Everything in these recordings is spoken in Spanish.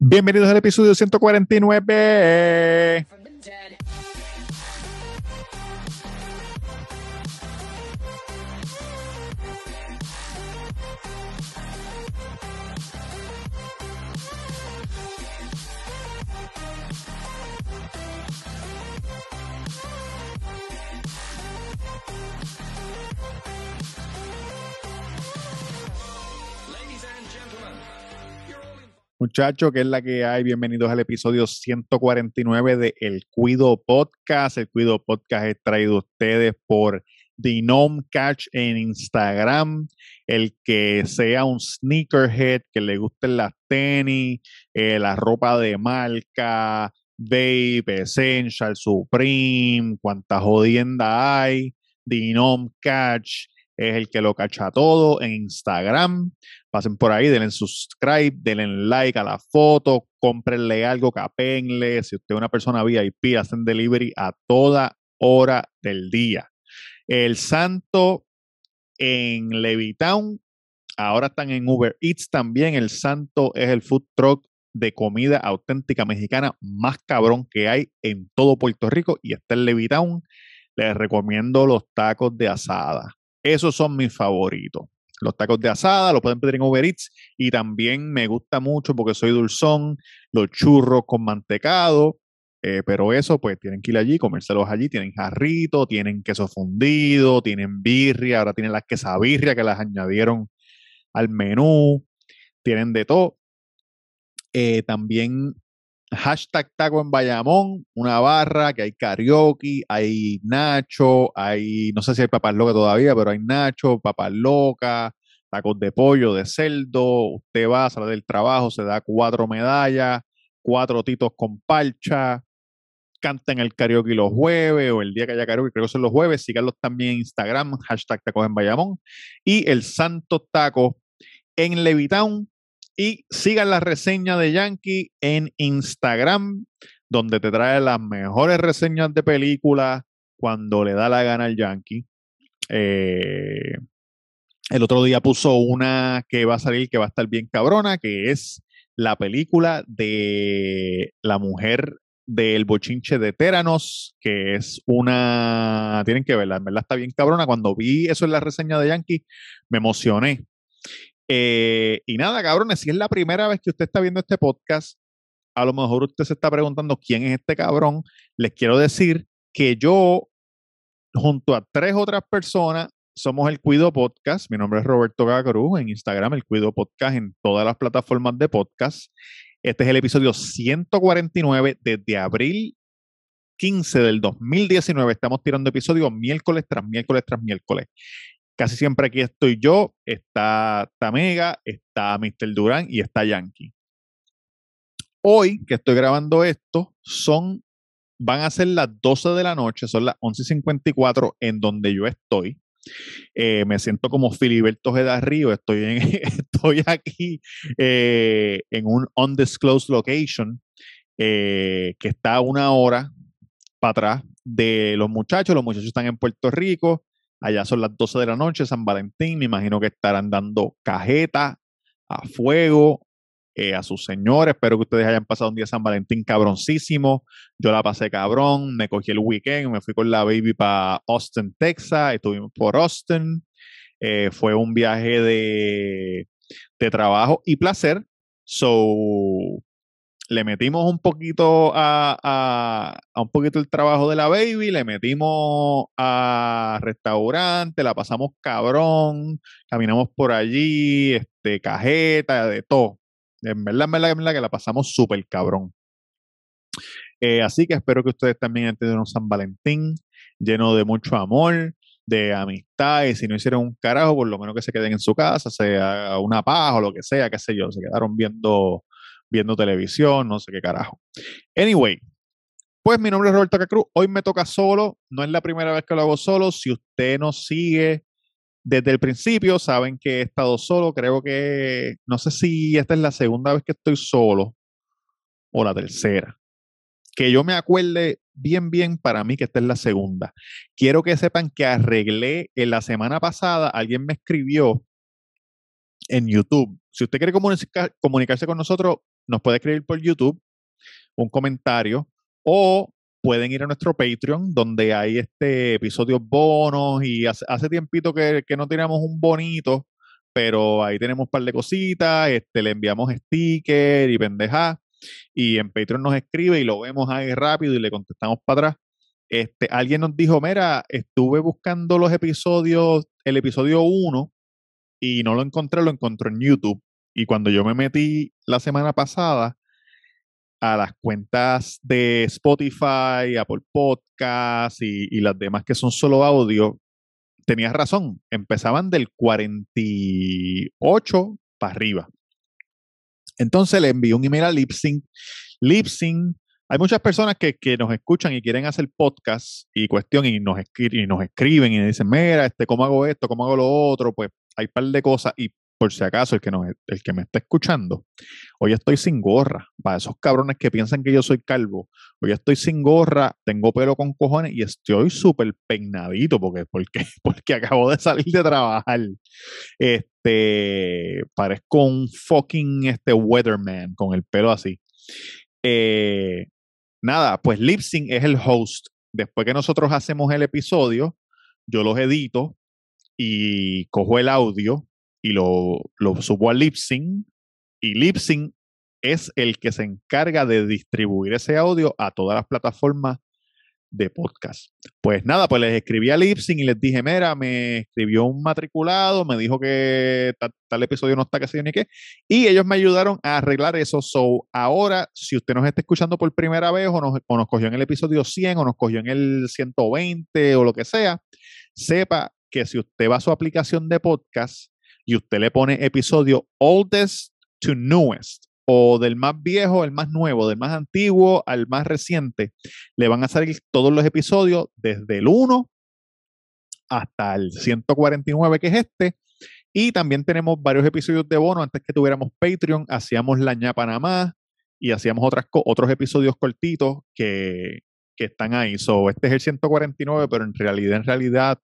Bienvenidos al episodio 149. Muchachos, ¿qué es la que hay? Bienvenidos al episodio 149 de El Cuido Podcast. El Cuido Podcast es traído a ustedes por Dinome Catch en Instagram. El que sea un sneakerhead, que le gusten las tenis, eh, la ropa de marca, Vape, Essential, Supreme, cuánta jodienda hay. Dinome Catch es el que lo cacha todo en Instagram. Pasen por ahí, denle subscribe, denle like a la foto, cómprenle algo, capenle. Si usted es una persona VIP, hacen delivery a toda hora del día. El Santo en Levitown, ahora están en Uber Eats también. El Santo es el food truck de comida auténtica mexicana más cabrón que hay en todo Puerto Rico y está en Levitown. Les recomiendo los tacos de asada. Esos son mis favoritos. Los tacos de asada los pueden pedir en Uber Eats y también me gusta mucho porque soy dulzón, los churros con mantecado, eh, pero eso pues tienen que ir allí, comérselos allí, tienen jarrito, tienen queso fundido, tienen birria, ahora tienen las quesabirria que las añadieron al menú, tienen de todo. Eh, también hashtag taco en Bayamón, una barra, que hay karaoke, hay Nacho, hay, no sé si hay papas locas todavía, pero hay Nacho, papas locas, tacos de pollo, de cerdo, usted va, sale del trabajo, se da cuatro medallas, cuatro titos con parcha, canta en el karaoke los jueves o el día que haya karaoke, creo que son los jueves, síganlos también en Instagram, hashtag tacos en Bayamón, y el Santo Taco en Levitown, y sigan la reseña de Yankee en Instagram, donde te trae las mejores reseñas de películas cuando le da la gana al Yankee. Eh, el otro día puso una que va a salir que va a estar bien cabrona, que es la película de la mujer del bochinche de Teranos, que es una, tienen que verla, en verdad está bien cabrona. Cuando vi eso en la reseña de Yankee, me emocioné. Eh, y nada, cabrones, si es la primera vez que usted está viendo este podcast, a lo mejor usted se está preguntando quién es este cabrón. Les quiero decir que yo, junto a tres otras personas, somos el Cuido Podcast. Mi nombre es Roberto Gagruz en Instagram, el Cuido Podcast en todas las plataformas de podcast. Este es el episodio 149 desde abril 15 del 2019. Estamos tirando episodios miércoles tras miércoles tras miércoles. Casi siempre aquí estoy yo, está Tamega, está Mr. Durán y está Yankee. Hoy que estoy grabando esto, son, van a ser las 12 de la noche, son las 11.54 en donde yo estoy. Eh, me siento como Filiberto Río, estoy, estoy aquí eh, en un undisclosed location eh, que está a una hora para atrás de los muchachos. Los muchachos están en Puerto Rico, Allá son las 12 de la noche, San Valentín. Me imagino que estarán dando cajeta a fuego eh, a sus señores. Espero que ustedes hayan pasado un día San Valentín cabroncísimo. Yo la pasé cabrón. Me cogí el weekend. Me fui con la baby para Austin, Texas. Estuvimos por Austin. Eh, fue un viaje de, de trabajo y placer. So, le metimos un poquito a, un poquito el trabajo de la baby, le metimos a restaurante, la pasamos cabrón, caminamos por allí, este, cajeta, de todo. En verdad, en verdad, en verdad que la pasamos súper cabrón. Eh, así que espero que ustedes también tenido un San Valentín lleno de mucho amor, de amistad, y si no hicieron un carajo, por lo menos que se queden en su casa, sea una paja o lo que sea, qué sé yo, se quedaron viendo viendo televisión, no sé qué carajo. Anyway, pues mi nombre es Roberto Cacruz. Hoy me toca solo. No es la primera vez que lo hago solo. Si usted nos sigue desde el principio, saben que he estado solo. Creo que, no sé si esta es la segunda vez que estoy solo o la tercera. Que yo me acuerde bien, bien para mí que esta es la segunda. Quiero que sepan que arreglé en la semana pasada, alguien me escribió en YouTube. Si usted quiere comunicarse con nosotros, nos puede escribir por YouTube un comentario o pueden ir a nuestro Patreon, donde hay este episodios bonos y hace, hace tiempito que, que, no teníamos un bonito, pero ahí tenemos un par de cositas, este, le enviamos sticker y pendeja, y en Patreon nos escribe y lo vemos ahí rápido y le contestamos para atrás. Este, alguien nos dijo, mira, estuve buscando los episodios, el episodio 1, y no lo encontré, lo encontré en YouTube. Y cuando yo me metí la semana pasada, a las cuentas de Spotify, Apple Podcasts y, las demás que son solo audio, tenías razón, empezaban del 48 para arriba. Entonces le envié un email a Lipsync. Lipsync, hay muchas personas que, que, nos escuchan y quieren hacer podcast y cuestión y nos, y nos escriben y dicen, mira, este, ¿cómo hago esto? ¿Cómo hago lo otro? Pues hay un par de cosas y por si acaso, el que, no, el que me está escuchando, hoy estoy sin gorra. Para esos cabrones que piensan que yo soy calvo, hoy estoy sin gorra, tengo pelo con cojones y estoy súper peinadito porque, porque, porque acabo de salir de trabajar. Este, parezco un fucking este, weatherman con el pelo así. Eh, nada, pues Lipsync es el host. Después que nosotros hacemos el episodio, yo los edito y cojo el audio y lo, subo a y Lipsync es el que se encarga de distribuir ese audio a todas las plataformas de podcast. Pues nada, pues les escribí a Lipsync y les dije, mira, me escribió un matriculado, me dijo que tal, episodio no está, que sé yo ni qué, y ellos me ayudaron a arreglar eso. So, ahora, si usted nos está escuchando por primera vez o nos, o nos cogió en el episodio 100 o nos cogió en el 120 o lo que sea, sepa que si usted va a su aplicación de podcast, y usted le pone episodio oldest to newest o del más viejo al más nuevo, del más antiguo al más reciente, le van a salir todos los episodios desde el 1 hasta el 149 que es este. Y también tenemos varios episodios de bono. Antes que tuviéramos Patreon, hacíamos La ña Panamá y hacíamos otros episodios cortitos que, que están ahí. So, este es el 149, pero en realidad, en realidad,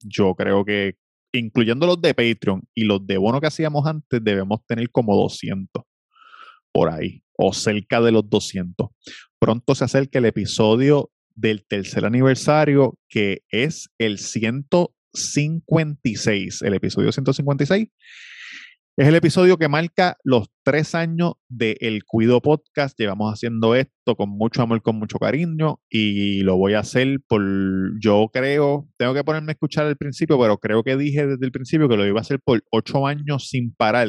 yo creo que incluyendo los de Patreon y los de bono que hacíamos antes, debemos tener como 200 por ahí, o cerca de los 200. Pronto se acerca el episodio del tercer aniversario, que es el 156, el episodio 156, es el episodio que marca los tres años de El Cuido Podcast. Llevamos haciendo esto con mucho amor, con mucho cariño y lo voy a hacer por, yo creo, tengo que ponerme a escuchar al principio, pero creo que dije desde el principio que lo iba a hacer por ocho años sin parar.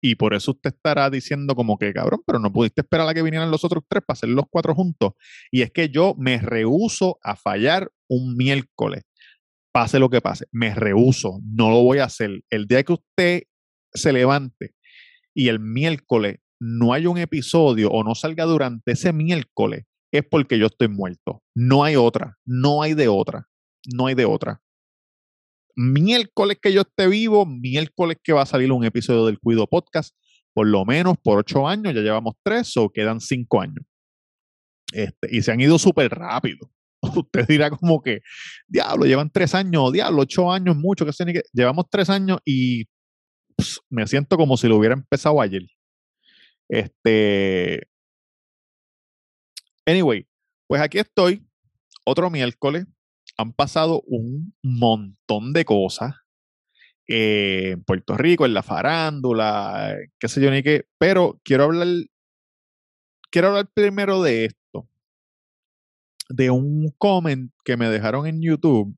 Y por eso usted estará diciendo como que, cabrón, pero no pudiste esperar a que vinieran los otros tres para hacer los cuatro juntos. Y es que yo me rehuso a fallar un miércoles pase lo que pase, me rehuso, no lo voy a hacer. El día que usted se levante y el miércoles no hay un episodio o no salga durante ese miércoles, es porque yo estoy muerto. No hay otra, no hay de otra, no hay de otra. Miércoles que yo esté vivo, miércoles que va a salir un episodio del Cuido Podcast, por lo menos por ocho años, ya llevamos tres o quedan cinco años. Este, y se han ido súper rápido. Usted dirá como que, diablo, llevan tres años, diablo, ocho años, mucho, que se que. Llevamos tres años y me siento como si lo hubiera empezado ayer. Este. Anyway, pues aquí estoy, otro miércoles. Han pasado un montón de cosas eh, en Puerto Rico, en la farándula, qué sé yo ni qué, pero quiero hablar, quiero hablar primero de esto, de un comment que me dejaron en YouTube,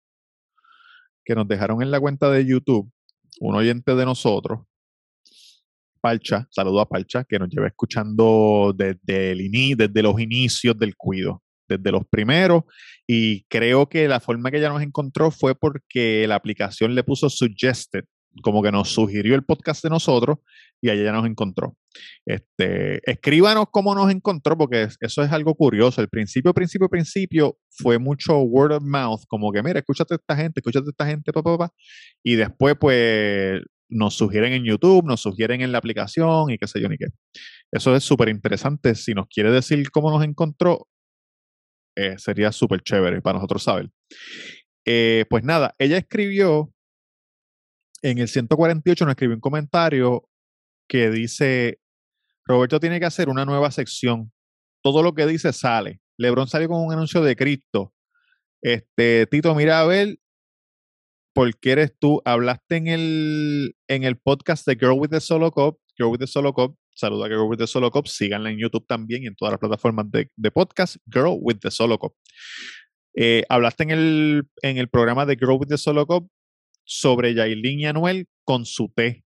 que nos dejaron en la cuenta de YouTube, un oyente de nosotros, Palcha, saludo a Palcha, que nos lleva escuchando desde, el desde los inicios del cuido, desde los primeros, y creo que la forma que ella nos encontró fue porque la aplicación le puso suggested, como que nos sugirió el podcast de nosotros y allá ya nos encontró. Este, escríbanos cómo nos encontró, porque eso es algo curioso. El principio, principio, principio fue mucho word of mouth, como que mira, escúchate a esta gente, escúchate a esta gente, papá, papá. Y después, pues, nos sugieren en YouTube, nos sugieren en la aplicación y qué sé yo ni qué. Eso es súper interesante. Si nos quiere decir cómo nos encontró, eh, sería súper chévere para nosotros saber. Eh, pues nada, ella escribió en el 148 nos escribió un comentario que dice, Roberto tiene que hacer una nueva sección. Todo lo que dice sale. Lebron salió con un anuncio de Cristo. Este, Tito, mira a ver, ¿por qué eres tú? Hablaste en el, en el podcast de Girl with the Solo Cup. Girl with the Solo Cup. Saluda a Girl with the Solo Cup. Síganla en YouTube también y en todas las plataformas de, podcast. Girl with the Solo Cup. Eh, hablaste en el, en el programa de Girl with the Solo Cup sobre Yailin y Anuel con su té.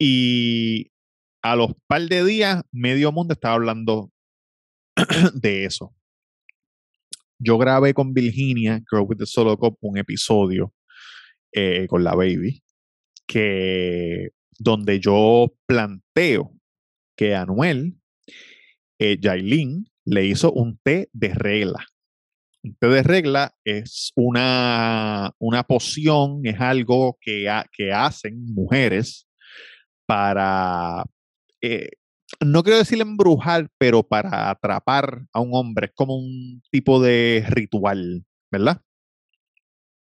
Y a los par de días, medio mundo estaba hablando de eso. Yo grabé con Virginia, Girl with the Solo Cup, un episodio eh, con la baby, que donde yo planteo que Anuel, eh, le hizo un té de regla. De regla es una, una poción, es algo que, que hacen mujeres para eh, no quiero decir embrujar, pero para atrapar a un hombre. Es como un tipo de ritual, ¿verdad?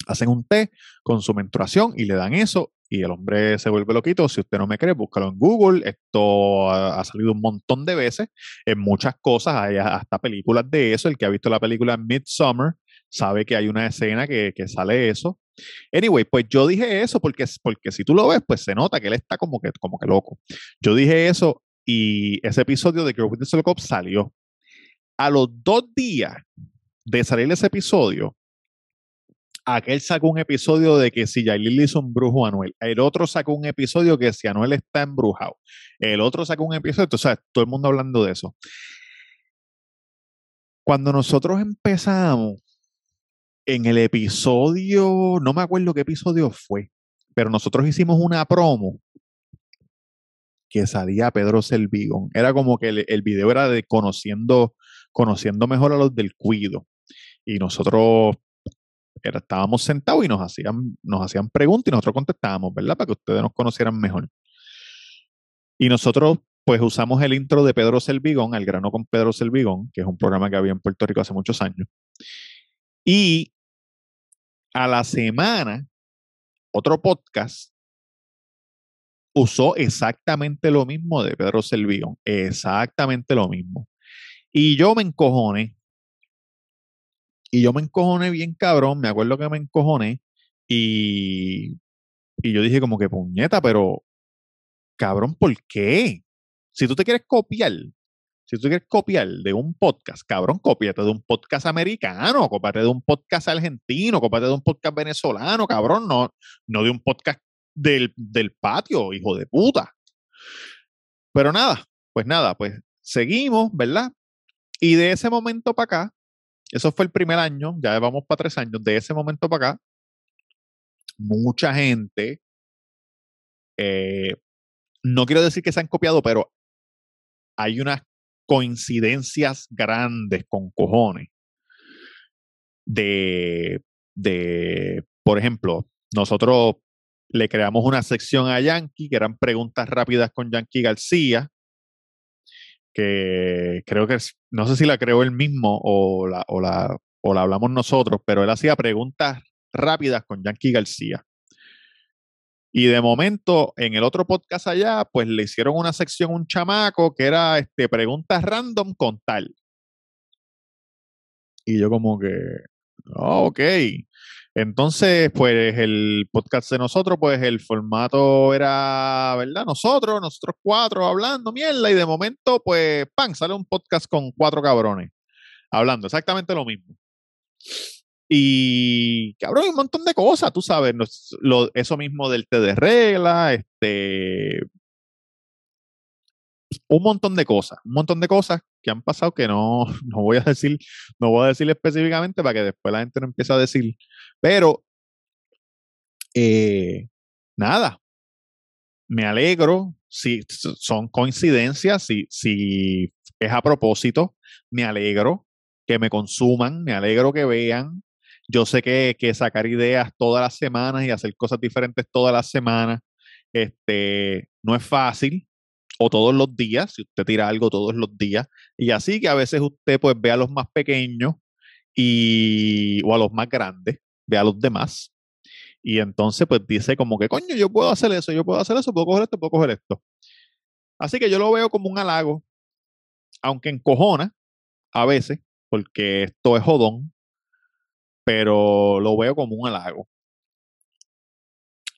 Hacen un té con su menstruación y le dan eso y el hombre se vuelve loquito. Si usted no me cree, búscalo en Google. Esto ha, salido un montón de veces en muchas cosas. Hay hasta películas de eso. El que ha visto la película Midsummer sabe que hay una escena que, sale eso. Anyway, pues yo dije eso porque, porque si tú lo ves, pues se nota que él está como que, como que loco. Yo dije eso y ese episodio de Girl with the salió. A los dos días de salir ese episodio, aquel sacó un episodio de que si Yailin hizo un brujo a Anuel. El otro sacó un episodio que si Anuel está embrujado. El otro sacó un episodio, entonces, todo el mundo hablando de eso. Cuando nosotros empezamos en el episodio, no me acuerdo qué episodio fue, pero nosotros hicimos una promo que salía Pedro Selvigón. Era como que el, video era de conociendo, conociendo mejor a los del cuido. Y nosotros estábamos sentados y nos hacían, nos hacían preguntas y nosotros contestábamos, ¿verdad? Para que ustedes nos conocieran mejor. Y nosotros, pues, usamos el intro de Pedro Selvigón, Al grano con Pedro Selvigón, que es un programa que había en Puerto Rico hace muchos años. Y a la semana, otro podcast usó exactamente lo mismo de Pedro Selvigón, exactamente lo mismo. Y yo me encojoné. Y yo me encojoné bien cabrón, me acuerdo que me encojoné y, y yo dije como que puñeta, pero cabrón, ¿por qué? Si tú te quieres copiar si tú quieres copiar de un podcast, cabrón, cópiate de un podcast americano, cópiate de un podcast argentino, cópiate de un podcast venezolano, cabrón, no, no de un podcast del, del patio, hijo de puta. Pero nada, pues nada, pues seguimos, ¿verdad? Y de ese momento para acá, eso fue el primer año, ya vamos para tres años, de ese momento para acá, mucha gente, eh, no quiero decir que se han copiado, pero hay unas coincidencias grandes con cojones. De, de, por ejemplo, nosotros le creamos una sección a Yankee, que eran preguntas rápidas con Yankee García, que creo que no sé si la creó él mismo o la, o la, o la hablamos nosotros, pero él hacía preguntas rápidas con Yankee García. Y de momento, en el otro podcast allá, pues le hicieron una sección a un chamaco que era este, preguntas random con tal. Y yo como que, oh, ok. Entonces, pues el podcast de nosotros, pues el formato era, ¿verdad? Nosotros, nosotros cuatro hablando mierda y de momento, pues, pan, sale un podcast con cuatro cabrones hablando exactamente lo mismo. Y cabrón, un montón de cosas, tú sabes, eso mismo del té de regla, este, un montón de cosas, un montón de cosas que han pasado que no, no voy a decir, no voy a decir específicamente para que después la gente no empiece a decir, pero eh, nada, me alegro, si son coincidencias, si, si es a propósito, me alegro que me consuman, me alegro que vean, yo sé que, sacar ideas todas las semanas y hacer cosas diferentes todas las semanas este, no es fácil, o todos los días, si usted tira algo todos los días, y así que a veces usted pues ve a los más pequeños y, o a los más grandes, ve a los demás, y entonces pues dice como que, coño, yo puedo hacer eso, yo puedo hacer eso, puedo coger esto, puedo coger esto. Así que yo lo veo como un halago, aunque encojona a veces, porque esto es jodón, pero lo veo como un halago.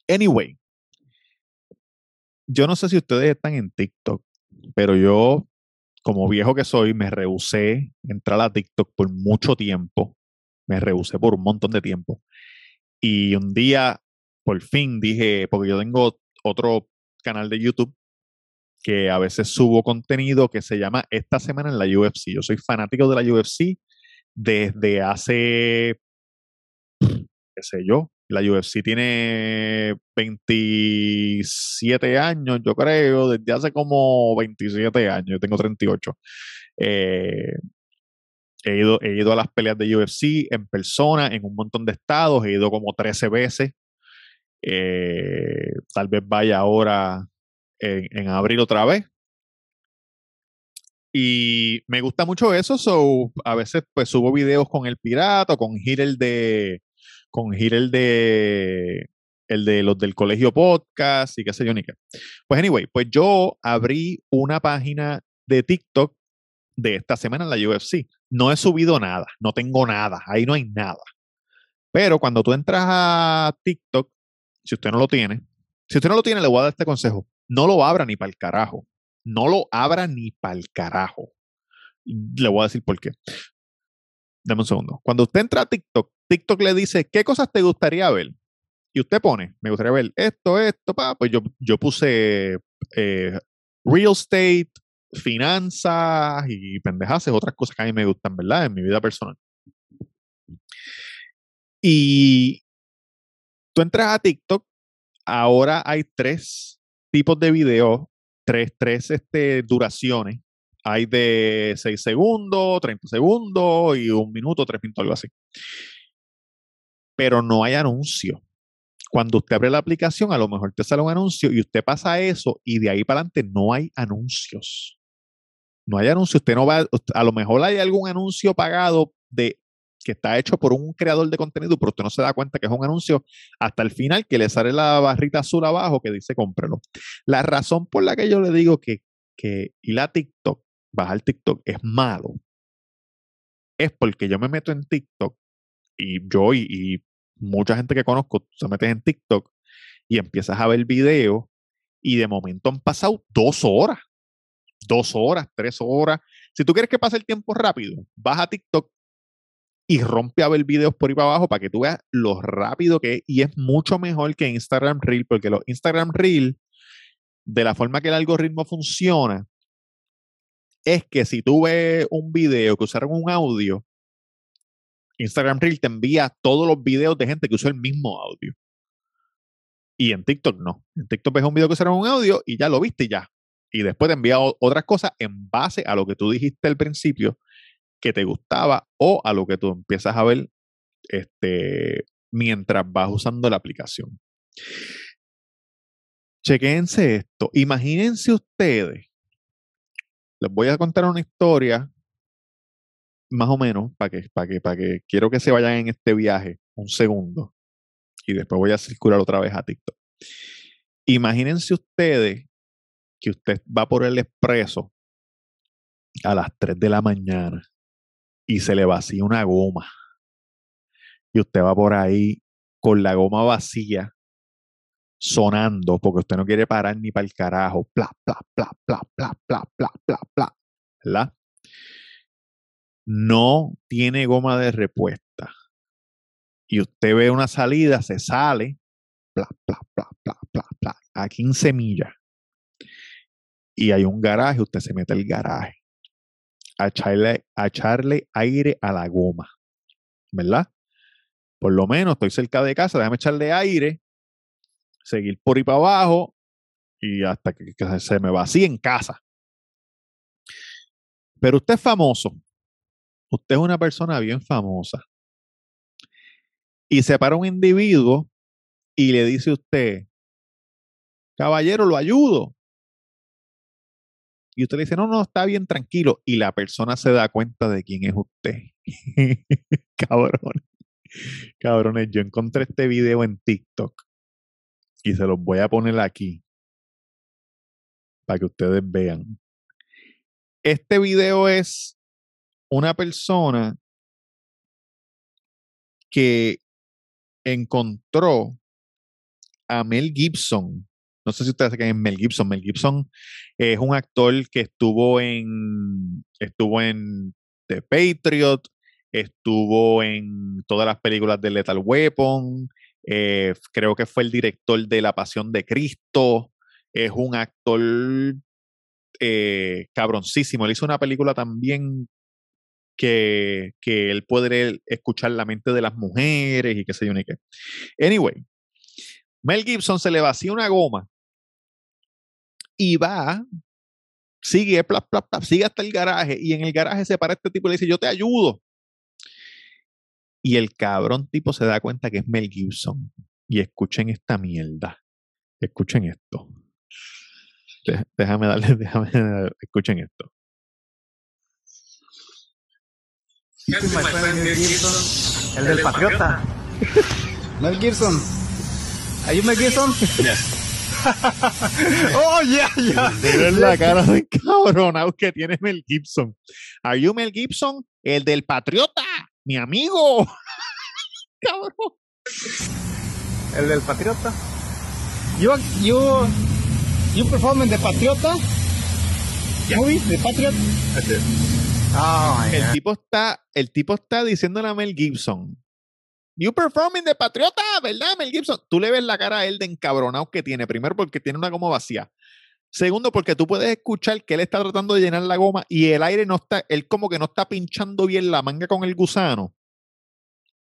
Anyway, yo no sé si ustedes están en TikTok, pero yo, como viejo que soy, me rehusé entrar a TikTok por mucho tiempo. Me rehusé por un montón de tiempo. Y un día, por fin, dije, porque yo tengo otro canal de YouTube que a veces subo contenido que se llama Esta semana en la UFC. Yo soy fanático de la UFC desde hace, qué sé yo, la UFC tiene 27 años, yo creo, desde hace como 27 años, yo tengo 38. Eh, he, ido, he ido a las peleas de UFC en persona, en un montón de estados, he ido como 13 veces. Eh, tal vez vaya ahora en, abril otra vez. Y me gusta mucho eso, so a veces pues subo videos con el pirata, con Hitler de, con Gil el de el de los del colegio podcast y qué sé yo ni qué. Pues anyway, pues yo abrí una página de TikTok de esta semana en la UFC. No he subido nada, no tengo nada, ahí no hay nada. Pero cuando tú entras a TikTok, si usted no lo tiene, si usted no lo tiene, le voy a dar este consejo. No lo abra ni para el carajo. No lo abra ni para el carajo. Le voy a decir por qué. Dame un segundo. Cuando usted entra a TikTok, TikTok le dice, ¿qué cosas te gustaría ver? Y usted pone, me gustaría ver esto, esto, pa. pues yo, yo puse eh, real estate, finanzas y pendejas, otras cosas que a mí me gustan, ¿verdad? En mi vida personal. Y tú entras a TikTok, ahora hay tres tipos de videos, tres, tres este, duraciones. Hay de 6 segundos, 30 segundos y un minuto, tres minutos, algo así pero no hay anuncio. Cuando usted abre la aplicación, a lo mejor te sale un anuncio y usted pasa eso y de ahí para adelante no hay anuncios. No hay anuncio. Usted no va, a lo mejor hay algún anuncio pagado de que está hecho por un creador de contenido, pero usted no se da cuenta que es un anuncio hasta el final que le sale la barrita azul abajo que dice cómprelo. La razón por la que yo le digo que, que ir a TikTok, bajar TikTok es malo, es porque yo me meto en TikTok y yo y, mucha gente que conozco se metes en TikTok y empiezas a ver videos y de momento han pasado dos horas, dos horas, tres horas. Si tú quieres que pase el tiempo rápido, vas a TikTok y rompe a ver videos por ahí para abajo para que tú veas lo rápido que es. Y es mucho mejor que Instagram Reel, porque los Instagram Reel, de la forma que el algoritmo funciona, es que si tú ves un video que usaron un audio, Instagram Reel te envía todos los videos de gente que usó el mismo audio. Y en TikTok no. En TikTok ves un video que será un audio y ya lo viste y ya. Y después te envía otras cosas en base a lo que tú dijiste al principio que te gustaba o a lo que tú empiezas a ver este, mientras vas usando la aplicación. Chequense esto. Imagínense ustedes. Les voy a contar una historia más o menos, para que, para que, para que quiero que se vayan en este viaje un segundo y después voy a circular otra vez a TikTok. Imagínense ustedes que usted va por el expreso a las 3 de la mañana y se le vacía una goma. Y usted va por ahí con la goma vacía sonando porque usted no quiere parar ni para el carajo. Pla, pla, pla, pla, pla, pla, pla, pla, pla. ¿Verdad? No tiene goma de repuesta y usted ve una salida, se sale, a 15 millas y hay un garaje, usted se mete el garaje a echarle, a echarle aire a la goma, ¿verdad? Por lo menos estoy cerca de casa, déjame echarle aire, seguir por ahí para abajo y hasta que, que se me vacíe en casa. Pero usted es famoso, usted es una persona bien famosa y se para un individuo y le dice a usted, caballero, lo ayudo. Y usted le dice, no, no, está bien, tranquilo. Y la persona se da cuenta de quién es usted. Cabrones. Cabrones, yo encontré este video en TikTok y se los voy a poner aquí. para que ustedes vean. Este video es una persona que encontró a Mel Gibson. No sé si ustedes saben Mel Gibson. Mel Gibson es un actor que estuvo en estuvo en The Patriot, estuvo en todas las películas de Lethal Weapon, eh, creo que fue el director de La Pasión de Cristo, es un actor eh, cabroncísimo. Él hizo una película también que, que, él puede escuchar la mente de las mujeres y qué sé yo ni qué. Anyway, Mel Gibson se le vacía una goma y va, sigue, sigue hasta el garaje y en el garaje se para este tipo y le dice, yo te ayudo. Y el cabrón tipo se da cuenta que es Mel Gibson. Y escuchen esta mierda. Escuchen esto. Déjame darle, déjame, escuchen esto. El del patriota. Mel Gibson. ¿Are you Mel Gibson? oh, yeah, yeah. Miren la cara de cabrón que tiene Mel Gibson. ¿Are you Mel Gibson? El del patriota mi amigo. Cabrón. El del Patriota. You, you, you perform in the Patriota yeah. movie, the Patriot. Oh, el tipo está, el tipo está diciéndole a Mel Gibson. You perform in the Patriota, ¿verdad, Mel Gibson? Tú le ves la cara a él de encabronado que tiene. Primero, porque tiene una goma vacía. Segundo, porque tú puedes escuchar que él está tratando de llenar la goma y el aire no está, él como que no está pinchando bien la manga con el gusano.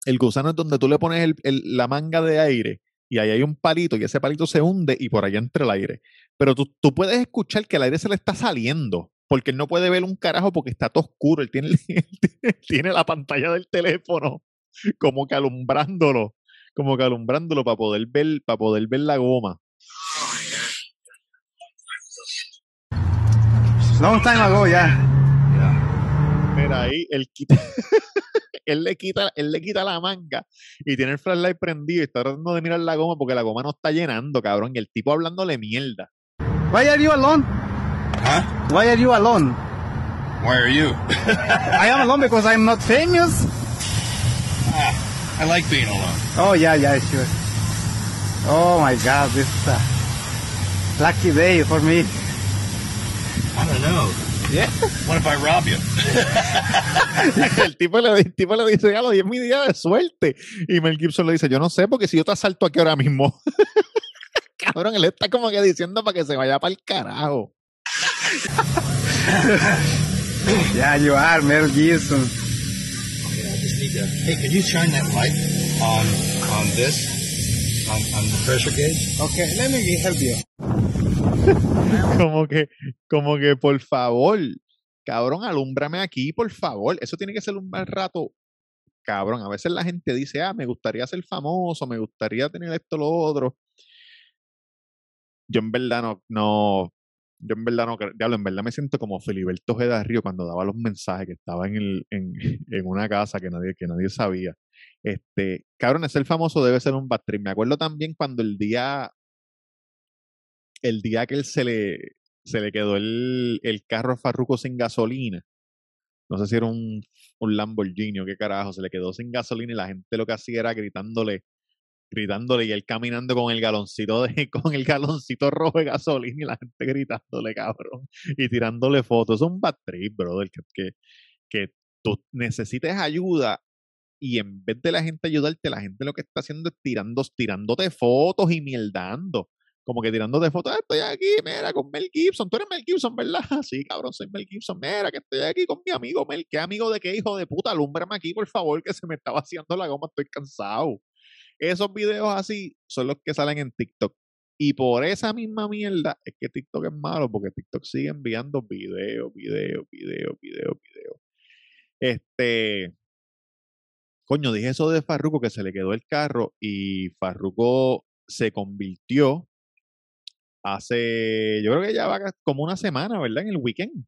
El gusano es donde tú le pones la manga de aire y ahí hay un palito y ese palito se hunde y por allá entra el aire. Pero tú, tú puedes escuchar que el aire se le está saliendo porque él no puede ver un carajo porque está todo oscuro. Él tiene, él tiene la pantalla del teléfono como que alumbrándolo, como que alumbrándolo para poder ver, para poder ver la goma. Long time ago, ya. Mira ahí, él, él, le quita, él le quita la manga y tiene el flashlight prendido y está tratando de mirar la goma porque la goma no está llenando, cabrón. Y el tipo hablándole mierda. Why are you alone? Huh? Why are you alone? Why are you? I am alone because I'm not famous. Ah, I like being alone. Oh, yeah, yeah, sure. Oh my God, this is a lucky day for me. I don't know. Yeah. What if I rob you? el, tipo le, el tipo le dice, hoy es mi día de suerte. Y Mel Gibson le dice, yo no sé, porque si yo te asalto aquí ahora mismo. Cabrón, él está como que diciendo para que se vaya para el carajo. yeah, you are Mel Gibson. Okay, I just need to. Hey, can you shine that light on on this? On, on the pressure gauge? Okay, let me help you. como que, como que por favor, cabrón, alúmbrame aquí, por favor. Eso tiene que ser un mal rato. Cabrón, a veces la gente dice, ah, me gustaría ser famoso, me gustaría tener esto, lo otro. Yo en verdad no, no yo en verdad no en verdad me siento como Filiberto Ojeda Río cuando daba los mensajes que estaba en, el, en, en, una casa que nadie, que nadie sabía. Este, cabrón, ser famoso debe ser un bad Me acuerdo también cuando el día el día que él se le, se le quedó el, el carro a Farruko sin gasolina, no sé si era un, un Lamborghini o qué carajo, se le quedó sin gasolina y la gente lo que hacía era gritándole, gritándole y él caminando con el galoncito de, con el galoncito rojo de gasolina y la gente gritándole, cabrón, y tirándole fotos. Es un bad brother, que, que, que tú necesites ayuda y en vez de la gente ayudarte, la gente lo que está haciendo es tirando, tirándote fotos y mierdando como que tirando de fotos, ah, estoy aquí, mira, con Mel Gibson, tú eres Mel Gibson, ¿verdad? Sí, cabrón, soy Mel Gibson, mira, que estoy aquí con mi amigo Mel, ¿qué amigo de qué hijo de puta? Alúmbrame aquí, por favor, que se me está vaciando la goma, estoy cansado. Esos videos así son los que salen en TikTok. Y por esa misma mierda es que TikTok es malo, porque TikTok sigue enviando videos, videos, videos, videos, videos. Este, coño, dije eso de Farruko que se le quedó el carro y Farruko se convirtió hace, yo creo que ya va como una semana, ¿verdad? En el weekend.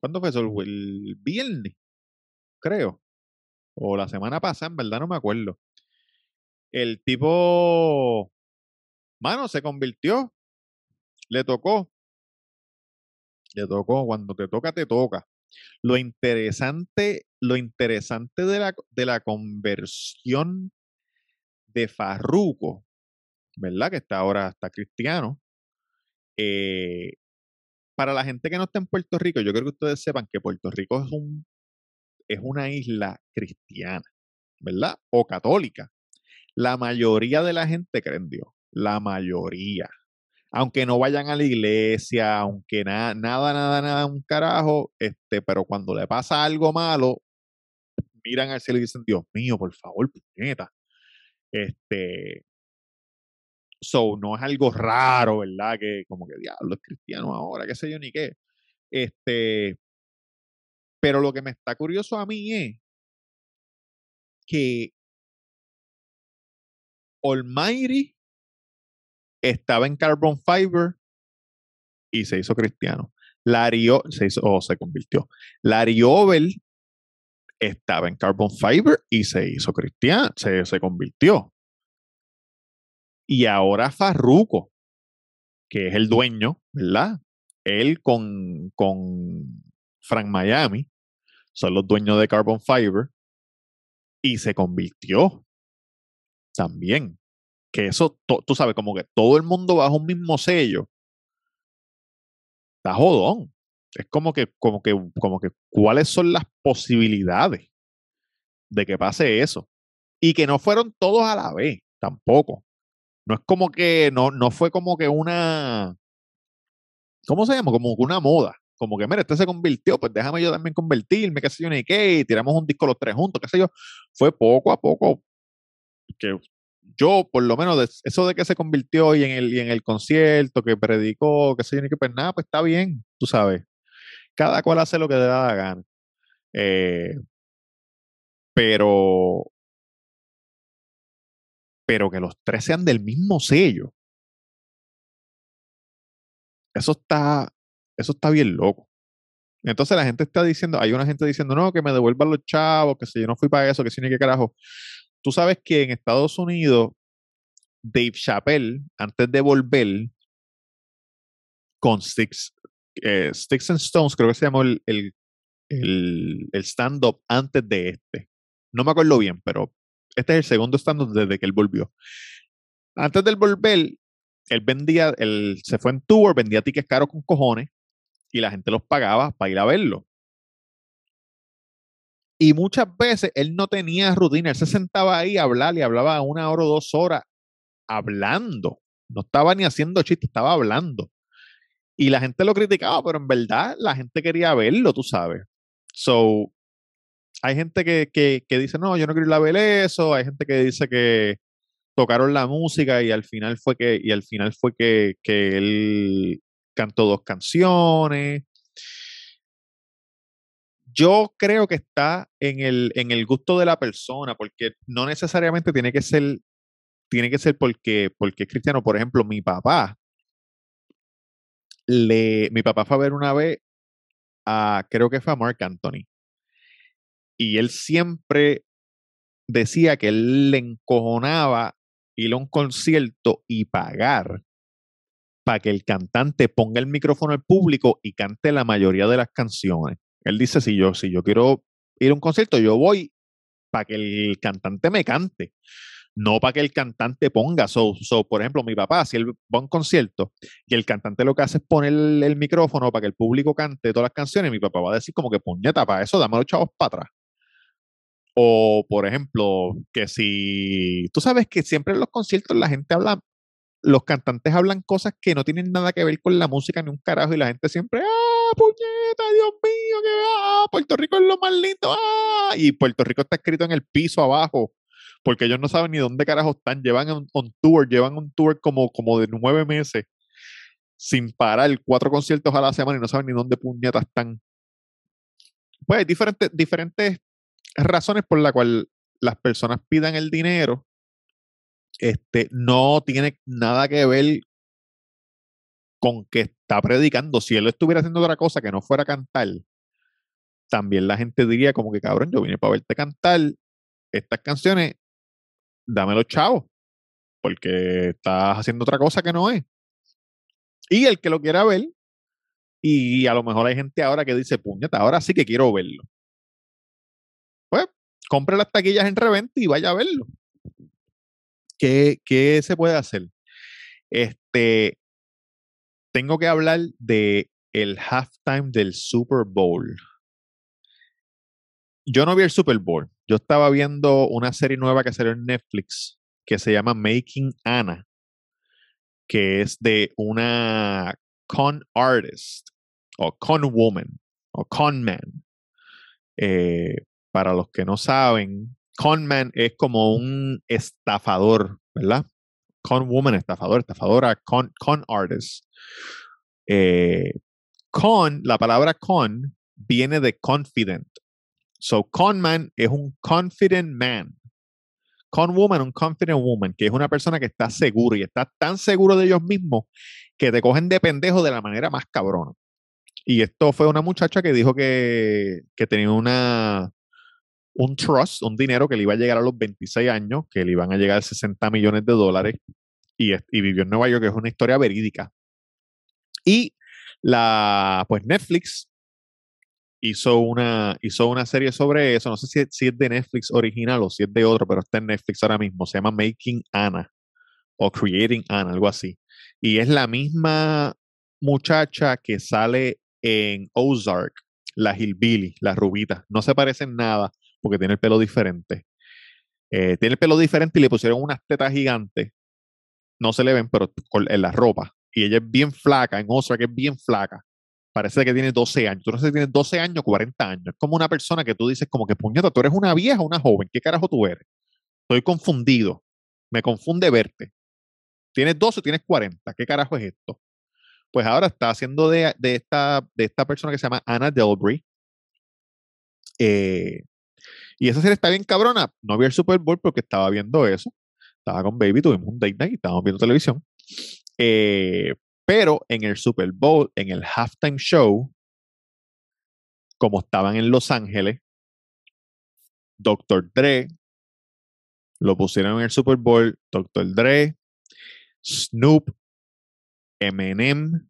¿Cuándo fue eso? El, viernes, creo. O la semana pasada, en verdad no me acuerdo. El tipo, mano, se convirtió. Le tocó. Le tocó, cuando te toca, te toca. Lo interesante, lo interesante de la, de la conversión de Farruco, ¿verdad? Que está ahora está cristiano. Eh, para la gente que no está en Puerto Rico, yo creo que ustedes sepan que Puerto Rico es un es una isla cristiana, ¿verdad? O católica. La mayoría de la gente cree en Dios, la mayoría. Aunque no vayan a la iglesia, aunque nada, nada, nada, nada, un carajo, este, pero cuando le pasa algo malo, miran al cielo y dicen, Dios mío, por favor, puñeta. Este, so, no es algo raro, ¿verdad? Que como que diablo es cristiano ahora, qué sé yo ni qué. Este, pero lo que me está curioso a mí es que Almighty estaba en Carbon Fiber y se hizo cristiano. Larry se hizo, o se convirtió. Larry estaba en Carbon Fiber y se hizo cristiano, se, se convirtió. Y ahora Farruko, que es el dueño, ¿verdad? Él con, con Frank Miami, son los dueños de Carbon Fiber y se convirtió también. Que eso, tú sabes, como que todo el mundo bajo un mismo sello. Está jodón. Es como que, como que, como que, ¿cuáles son las posibilidades de que pase eso? Y que no fueron todos a la vez, tampoco. No es como que, no, no fue como que una, ¿cómo se llama? Como una moda como que, mira, este se convirtió, pues déjame yo también convertirme, qué sé yo, ni qué, tiramos un disco los tres juntos, qué sé yo. Fue poco a poco que yo, por lo menos, eso de que se convirtió y en el, y en el concierto, que predicó, qué sé yo, qué, pues nada, pues está bien, tú sabes. Cada cual hace lo que le da la gana. Eh, pero, pero que los tres sean del mismo sello. Eso está, eso está bien loco. Entonces la gente está diciendo, hay una gente diciendo, no, que me devuelvan los chavos, que si yo no fui para eso, que si ni qué carajo. Tú sabes que en Estados Unidos, Dave Chappelle, antes de volver con Six, eh, Sticks and Stones, creo que se llamó el, el, el, el stand-up antes de este. No me acuerdo bien, pero este es el segundo stand-up desde que él volvió. Antes del volver, él vendía, él se fue en tour, vendía tickets caros con cojones y la gente los pagaba para ir a verlo. Y muchas veces él no tenía rutina, él se sentaba ahí a hablar y hablaba una hora o dos horas hablando. No estaba ni haciendo chistes, estaba hablando. Y la gente lo criticaba, pero en verdad la gente quería verlo, tú sabes. So, hay gente que, que, que dice, no, yo no quiero ir a ver eso. Hay gente que dice que tocaron la música y al final fue que, y al final fue que, que él cantó dos canciones. Yo creo que está en el, en el gusto de la persona, porque no necesariamente tiene que ser, tiene que ser porque, porque es cristiano. Por ejemplo, mi papá, le, mi papá fue a ver una vez a, creo que fue a Mark Anthony. Y él siempre decía que él le encojonaba ir a un concierto y pagar para que el cantante ponga el micrófono al público y cante la mayoría de las canciones. Él dice, si yo, si yo quiero ir a un concierto, yo voy para que el cantante me cante, no para que el cantante ponga. So, so, por ejemplo, mi papá, si él va a un concierto y el cantante lo que hace es poner el, micrófono para que el público cante todas las canciones, mi papá va a decir como que puñeta, para eso dame los chavos para atrás. O, por ejemplo, que si tú sabes que siempre en los conciertos la gente habla los cantantes hablan cosas que no tienen nada que ver con la música ni un carajo y la gente siempre, ah, puñeta, Dios mío, que ah, Puerto Rico es lo más lindo, ah, y Puerto Rico está escrito en el piso abajo, porque ellos no saben ni dónde carajo están, llevan un, tour, llevan un tour como, como de nueve meses, sin parar, cuatro conciertos a la semana y no saben ni dónde puñetas están. Pues hay diferentes, diferentes razones por las cuales las personas pidan el dinero. Este, no tiene nada que ver con que está predicando. Si él estuviera haciendo otra cosa que no fuera cantar, también la gente diría como que cabrón, yo vine para verte cantar estas canciones, dámelo chavo, porque estás haciendo otra cosa que no es. Y el que lo quiera ver, Y a lo mejor hay gente ahora que dice, puñeta, ahora sí que quiero verlo. Pues, compre las taquillas en reventa y vaya a verlo. ¿Qué, qué se puede hacer? Este, tengo que hablar de el halftime del Super Bowl. Yo no vi el Super Bowl. Yo estaba viendo una serie nueva que salió en Netflix que se llama Making Anna, que es de una con artist o con woman o con man. Eh, para los que no saben, con man es como un estafador, ¿verdad? Con woman, estafador, estafadora, con, con artist. Eh, con, la palabra con viene de confident. So, con man es un confident man. Con woman, un confident woman, que es una persona que está seguro y está tan seguro de ellos mismos que te cogen de pendejo de la manera más cabrona. Y esto fue una muchacha que dijo que, que tenía una, un trust, un dinero que le iba a llegar a los 26 años, que le iban a llegar 60 millones de dólares y, vivió en Nueva York, que es una historia verídica. Y la, pues Netflix hizo una, hizo una serie sobre eso. No sé si, si, es de Netflix original o si es de otro, pero está en Netflix ahora mismo. Se llama Making Anna o Creating Anna, algo así. Y es la misma muchacha que sale en Ozark, la Hillbilly, la rubita. No se parecen nada porque tiene el pelo diferente. Eh, tiene el pelo diferente y le pusieron unas tetas gigantes. No se le ven, pero en la ropa. Y ella es bien flaca, en Ozark es bien flaca parece que tiene 12 años. Tú no sé si tienes 12 años o 40 años. Es como una persona que tú dices como que, puñeta, tú eres una vieja o una joven. ¿Qué carajo tú eres? Estoy confundido. Me confunde verte. Tienes 12 o tienes 40. ¿Qué carajo es esto? Pues ahora está haciendo de, esta, de esta persona que se llama Anna Delbury. Eh, y esa serie está bien cabrona. No vi el Super Bowl porque estaba viendo eso. Estaba con Baby, tuvimos un date night y estábamos viendo televisión. Eh, pero en el Super Bowl, en el halftime show, como estaban en Los Ángeles, Dr. Dre lo pusieron en el Super Bowl, Dr. Dre, Snoop, Eminem,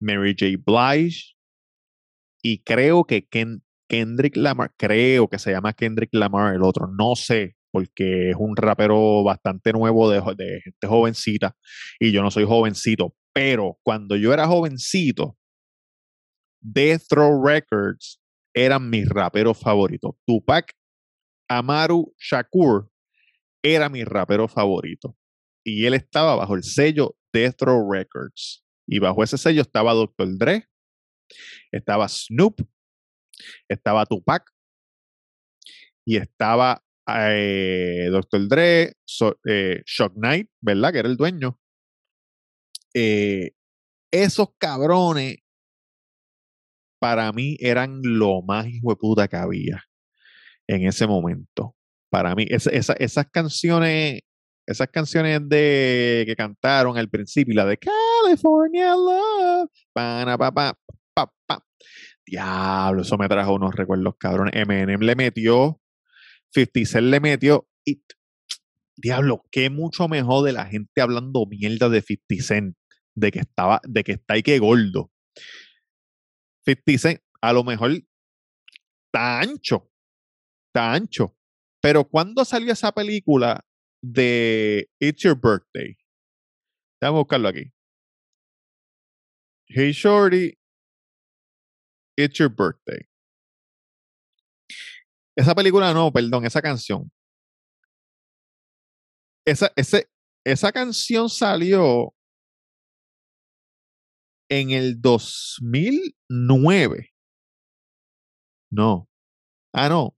Mary J. Blige y creo que Kendrick Lamar, creo que se llama Kendrick Lamar el otro, no sé, porque es un rapero bastante nuevo de, de, gente jovencita y yo no soy jovencito, pero cuando yo era jovencito, Death Row Records eran mis raperos favoritos. Tupac Amaru Shakur era mi rapero favorito. Y él estaba bajo el sello Death Row Records. Y bajo ese sello estaba Dr. Dre, estaba Snoop, estaba Tupac y estaba eh, Dr. Dre, eh, Shock Knight, ¿verdad? Que era el dueño. Eh, esos cabrones para mí eran lo más hijo de puta que había en ese momento. Para mí, esas canciones, esas canciones de que cantaron al principio, la de California Love, pa, pa, pa, pa, diablo, eso me trajo unos recuerdos cabrones. Eminem le metió, 50 Cent le metió, y diablo, qué mucho mejor de la gente hablando mierda de 50 Cent de que estaba, de que está ahí que gordo. 50 Cent, a lo mejor está ancho, está ancho. Pero cuando salió esa película de It's Your Birthday? Vamos a buscarlo aquí. Hey Shorty, It's Your Birthday. Esa película no, perdón, esa canción. Esa, ese, esa canción salió en el 2009. No. Ah, no.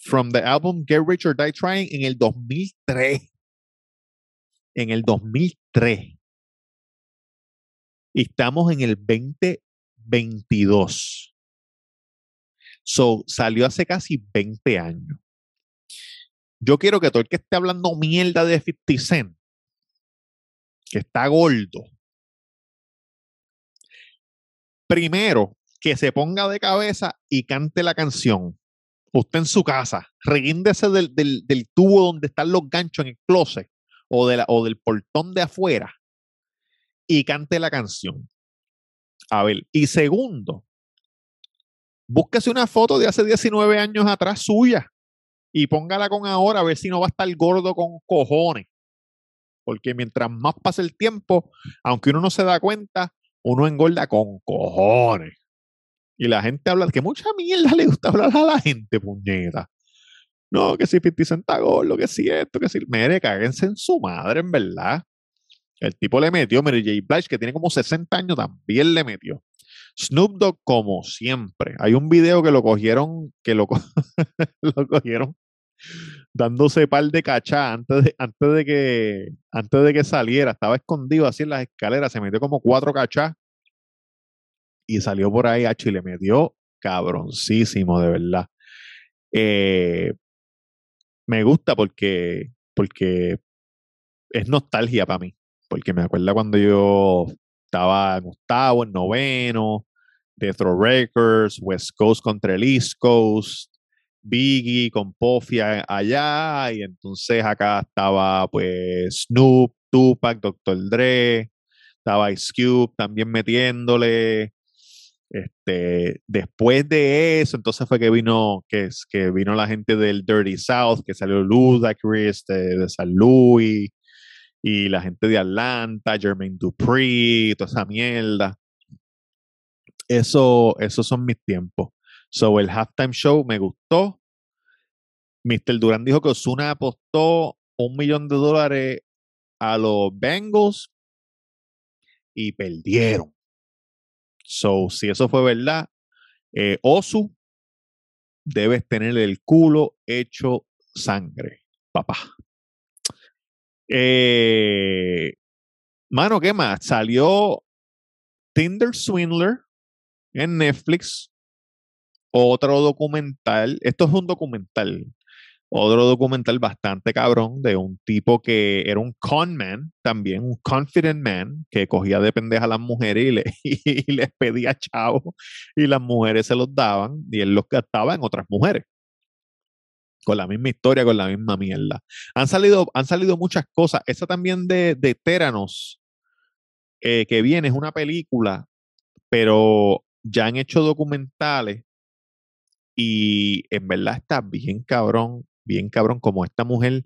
From the album Get Rich or Die Trying en el 2003. En el 2003. Y estamos en el 2022. So, salió hace casi 20 años. Yo quiero que todo el que esté hablando mierda de 50 Cent, que está gordo, primero que se ponga de cabeza y cante la canción. Usted en su casa, reguíndese del, del, tubo donde están los ganchos en el closet o, o del portón de afuera y cante la canción. A ver, y segundo, búsquese una foto de hace 19 años atrás suya y póngala con ahora a ver si no va a estar gordo con cojones. Porque mientras más pasa el tiempo, aunque uno no se da cuenta, uno engorda con cojones. Y la gente habla, que mucha mierda le gusta hablar a la gente, puñeta. No, que si 50 Cent gordo, que si esto, que si. Mire, cáguense en su madre, en verdad. El tipo le metió, Mary J. Blige, que tiene como 60 años, también le metió. Snoop Dogg, como siempre. Hay un video que lo cogieron, que lo, lo cogieron dándose par de cachá antes de, antes de que antes de que saliera. Estaba escondido así en las escaleras, se metió como cuatro cachá y salió por ahí, H, y le metió cabroncísimo, de verdad. Eh, me gusta porque, porque es nostalgia para mí, porque me acuerda cuando yo estaba en octavo, en noveno, Death Records, West Coast contra el East Coast, Biggie con Pofia allá, y entonces acá estaba pues Snoop, Tupac, Dr. Dre, estaba Ice Cube también metiéndole. Este, después de eso, entonces fue que vino, que, que vino la gente del Dirty South, que salió Ludacris de, de San Louis, y la gente de Atlanta, Jermaine Dupri, toda esa mierda. Eso, esos son mis tiempos. So, el halftime show me gustó. Mr. Durán dijo que Osuna apostó un millón de dólares a los Bengals y perdieron. So, si eso fue verdad, eh, Osu debes tener el culo hecho sangre, papá. Eh, mano, ¿qué más? Salió Tinder Swindler en Netflix otro documental, esto es un documental, otro documental bastante cabrón de un tipo que era un con man también, un confident man, que cogía de pendeja a las mujeres y, le, les pedía chavos y las mujeres se los daban y él los gastaba en otras mujeres. Con la misma historia, con la misma mierda. Han salido, han salido muchas cosas. Esa también de, de Teranos, eh, que viene, es una película, pero ya han hecho documentales y en verdad está bien cabrón, bien cabrón, como esta mujer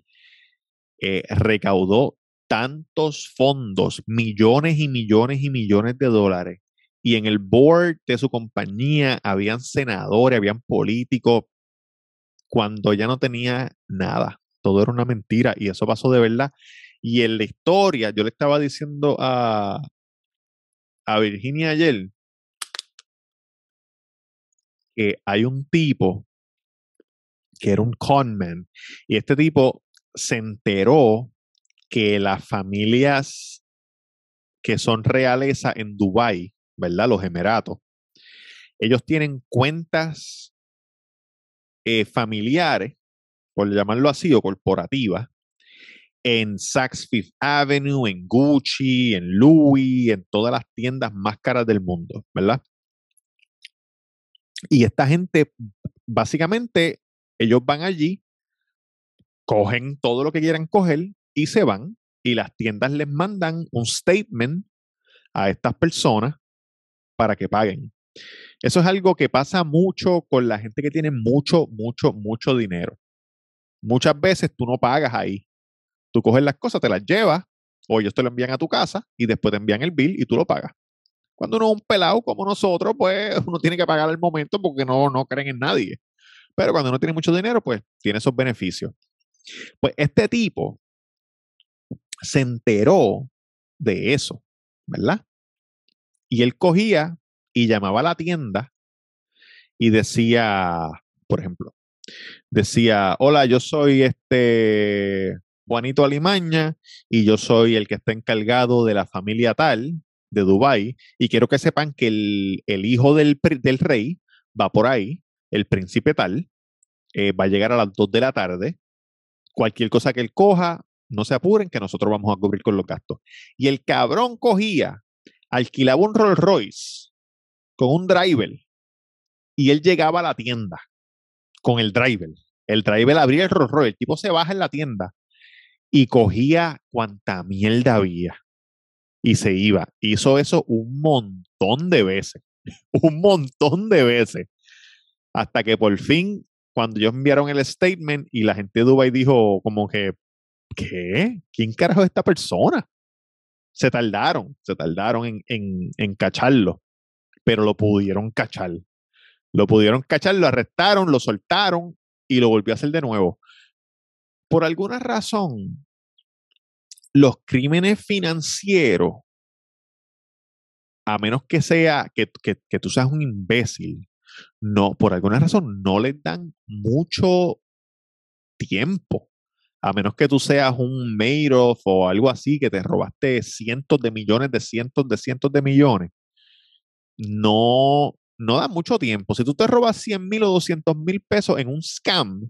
eh, recaudó tantos fondos, millones y millones y millones de dólares. Y en el board de su compañía habían senadores, habían políticos, cuando ya no tenía nada. Todo era una mentira y eso pasó de verdad. Y en la historia, yo le estaba diciendo a, a Virginia ayer, hay un tipo que era un conman y este tipo se enteró que las familias que son realeza en Dubai, ¿verdad? Los Emiratos, ellos tienen cuentas eh, familiares, por llamarlo así, o corporativas, en Saks Fifth Avenue, en Gucci, en Louis, en todas las tiendas más caras del mundo, ¿verdad? Y esta gente, básicamente, ellos van allí, cogen todo lo que quieran coger y se van. Y las tiendas les mandan un statement a estas personas para que paguen. Eso es algo que pasa mucho con la gente que tiene mucho, mucho, mucho dinero. Muchas veces tú no pagas ahí. Tú coges las cosas, te las llevas, o ellos te lo envían a tu casa y después te envían el bill y tú lo pagas. Cuando uno es un pelado como nosotros, pues uno tiene que pagar el momento porque no, no creen en nadie. Pero cuando uno tiene mucho dinero, pues tiene esos beneficios. Pues este tipo se enteró de eso, ¿verdad? Y él cogía y llamaba a la tienda y decía, por ejemplo, decía, hola, yo soy este Juanito Alimaña y yo soy el que está encargado de la familia tal de Dubái y quiero que sepan que el, hijo del, del, rey va por ahí, el príncipe tal, eh, va a llegar a las 2 de la tarde. Cualquier cosa que él coja, no se apuren, que nosotros vamos a cubrir con los gastos. Y el cabrón cogía, alquilaba un Rolls Royce con un driver y él llegaba a la tienda con el driver. El driver abría el Rolls Royce, el tipo se baja en la tienda y cogía cuanta mierda había y se iba. Hizo eso un montón de veces, un montón de veces, hasta que por fin, cuando ellos enviaron el statement y la gente de Dubai dijo como que, ¿qué? ¿Quién carajo es esta persona? Se tardaron, se tardaron en, en, en cacharlo, pero lo pudieron cachar. Lo pudieron cachar, lo arrestaron, lo soltaron y lo volvió a hacer de nuevo. Por alguna razón, los crímenes financieros, a menos que sea que, que, tú seas un imbécil, no, por alguna razón no les dan mucho tiempo. A menos que tú seas un Madoff o algo así, que te robaste cientos de millones, de cientos de cientos de millones. No, no da mucho tiempo. Si tú te robas 100 mil o 200 mil pesos en un scam,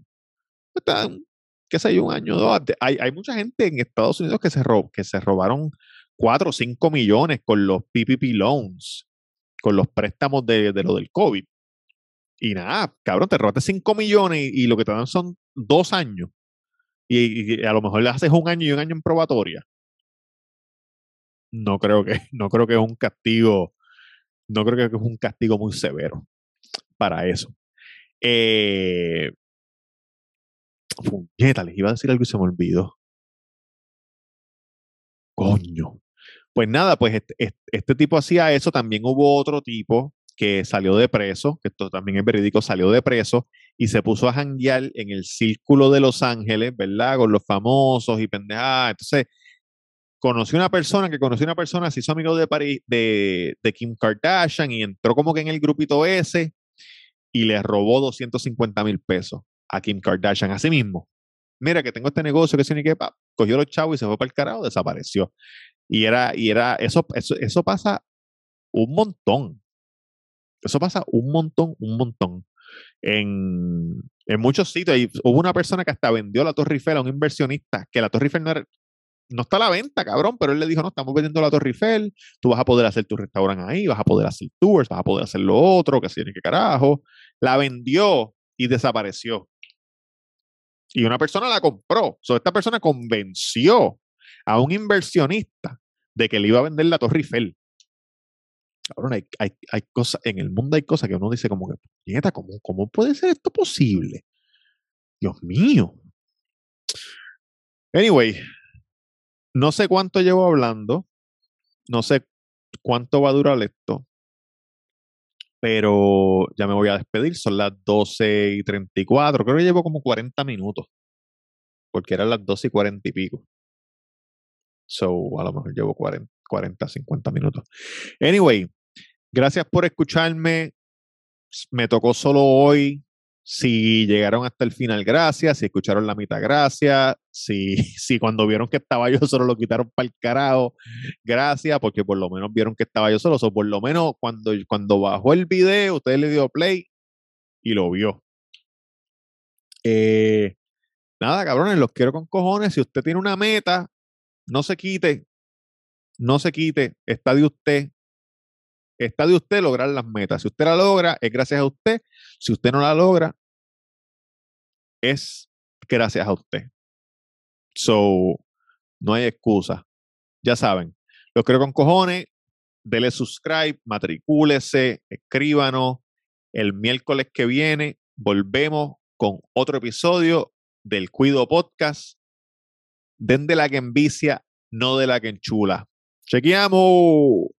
pues qué sé yo, un año o dos. Hay, hay, mucha gente en Estados Unidos que se, que se robaron 4 o 5 millones con los PPP loans, con los préstamos de, lo del COVID. Y nada, cabrón, te robaste 5 millones y, lo que te dan son dos años. Y, a lo mejor le haces un año y un año en probatoria. No creo que, no creo que es un castigo no creo que es un castigo muy severo para eso. Eh, les iba a decir algo y se me olvidó. Coño. Pues nada, pues este, este, tipo hacía eso. También hubo otro tipo que salió de preso, que esto también es verídico, salió de preso y se puso a janguear en el círculo de Los Ángeles, ¿verdad? Con los famosos y pendejadas. Entonces, conoció una persona que conoció una persona, se hizo amigo de, de, de, Kim Kardashian y entró como que en el grupito ese y le robó 250 mil pesos a Kim Kardashian. Así mismo, mira que tengo este negocio que tiene que cogió los chavos y se fue para el carajo, desapareció. Y era, y era, eso, eso, eso pasa un montón. Eso pasa un montón, un montón. En, en muchos sitios. Y hubo una persona que hasta vendió la Torre Eiffel a un inversionista, que la Torre Eiffel no era, no está a la venta, cabrón, pero él le dijo, no, estamos vendiendo la Torre Eiffel, tú vas a poder hacer tu restaurante ahí, vas a poder hacer tours, vas a poder hacer lo otro, que si que carajo. La vendió y desapareció. Y una persona la compró. So, esta persona convenció a un inversionista de que le iba a vender la Torre Eiffel. Cabrón, hay, hay, hay cosas, en el mundo hay cosas que uno dice como que, nieta, ¿cómo, ¿cómo puede ser esto posible? Dios mío. Anyway, no sé cuánto llevo hablando, no sé cuánto va a durar esto, pero ya me voy a despedir, son las 12 y 34, creo que llevo como 40 minutos, porque eran las 12 y 40 y pico. So, a lo mejor llevo 40, 40 50 minutos. Anyway, gracias por escucharme. Me tocó solo hoy si llegaron hasta el final, gracias. Si escucharon la mitad, gracias. Si, si cuando vieron que estaba yo solo lo quitaron para el carajo, gracias, porque por lo menos vieron que estaba yo solo. Por lo menos cuando, cuando bajó el video, usted le dio play y lo vio. Eh, nada, cabrones, los quiero con cojones. Si usted tiene una meta, no se quite. No se quite. Está de usted. Está de usted lograr las metas. Si usted la logra, es gracias a usted. Si usted no la logra, es gracias a usted. So, no hay excusa. Ya saben, los quiero con cojones. Dele subscribe, matricúlese, escríbanos. El miércoles que viene volvemos con otro episodio del Cuido Podcast. Den de la que envicia, no de la que enchula. ¡Chequeamos!